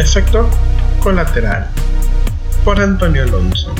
Efecto colateral por Antonio Alonso.